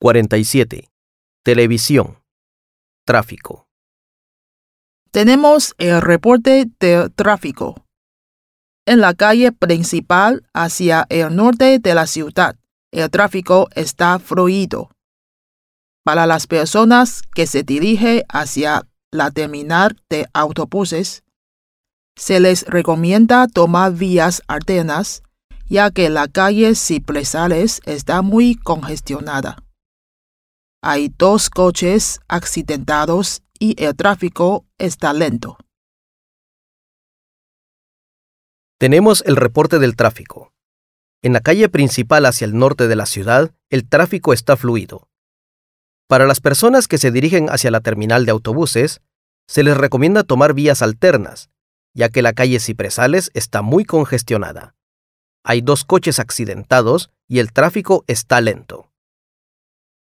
47. Televisión. Tráfico. Tenemos el reporte de tráfico. En la calle principal hacia el norte de la ciudad, el tráfico está fluido. Para las personas que se dirigen hacia la terminal de autobuses, se les recomienda tomar vías alternas, ya que la calle Cipresales está muy congestionada. Hay dos coches accidentados y el tráfico está lento. Tenemos el reporte del tráfico. En la calle principal hacia el norte de la ciudad, el tráfico está fluido. Para las personas que se dirigen hacia la terminal de autobuses, se les recomienda tomar vías alternas, ya que la calle Cipresales está muy congestionada. Hay dos coches accidentados y el tráfico está lento.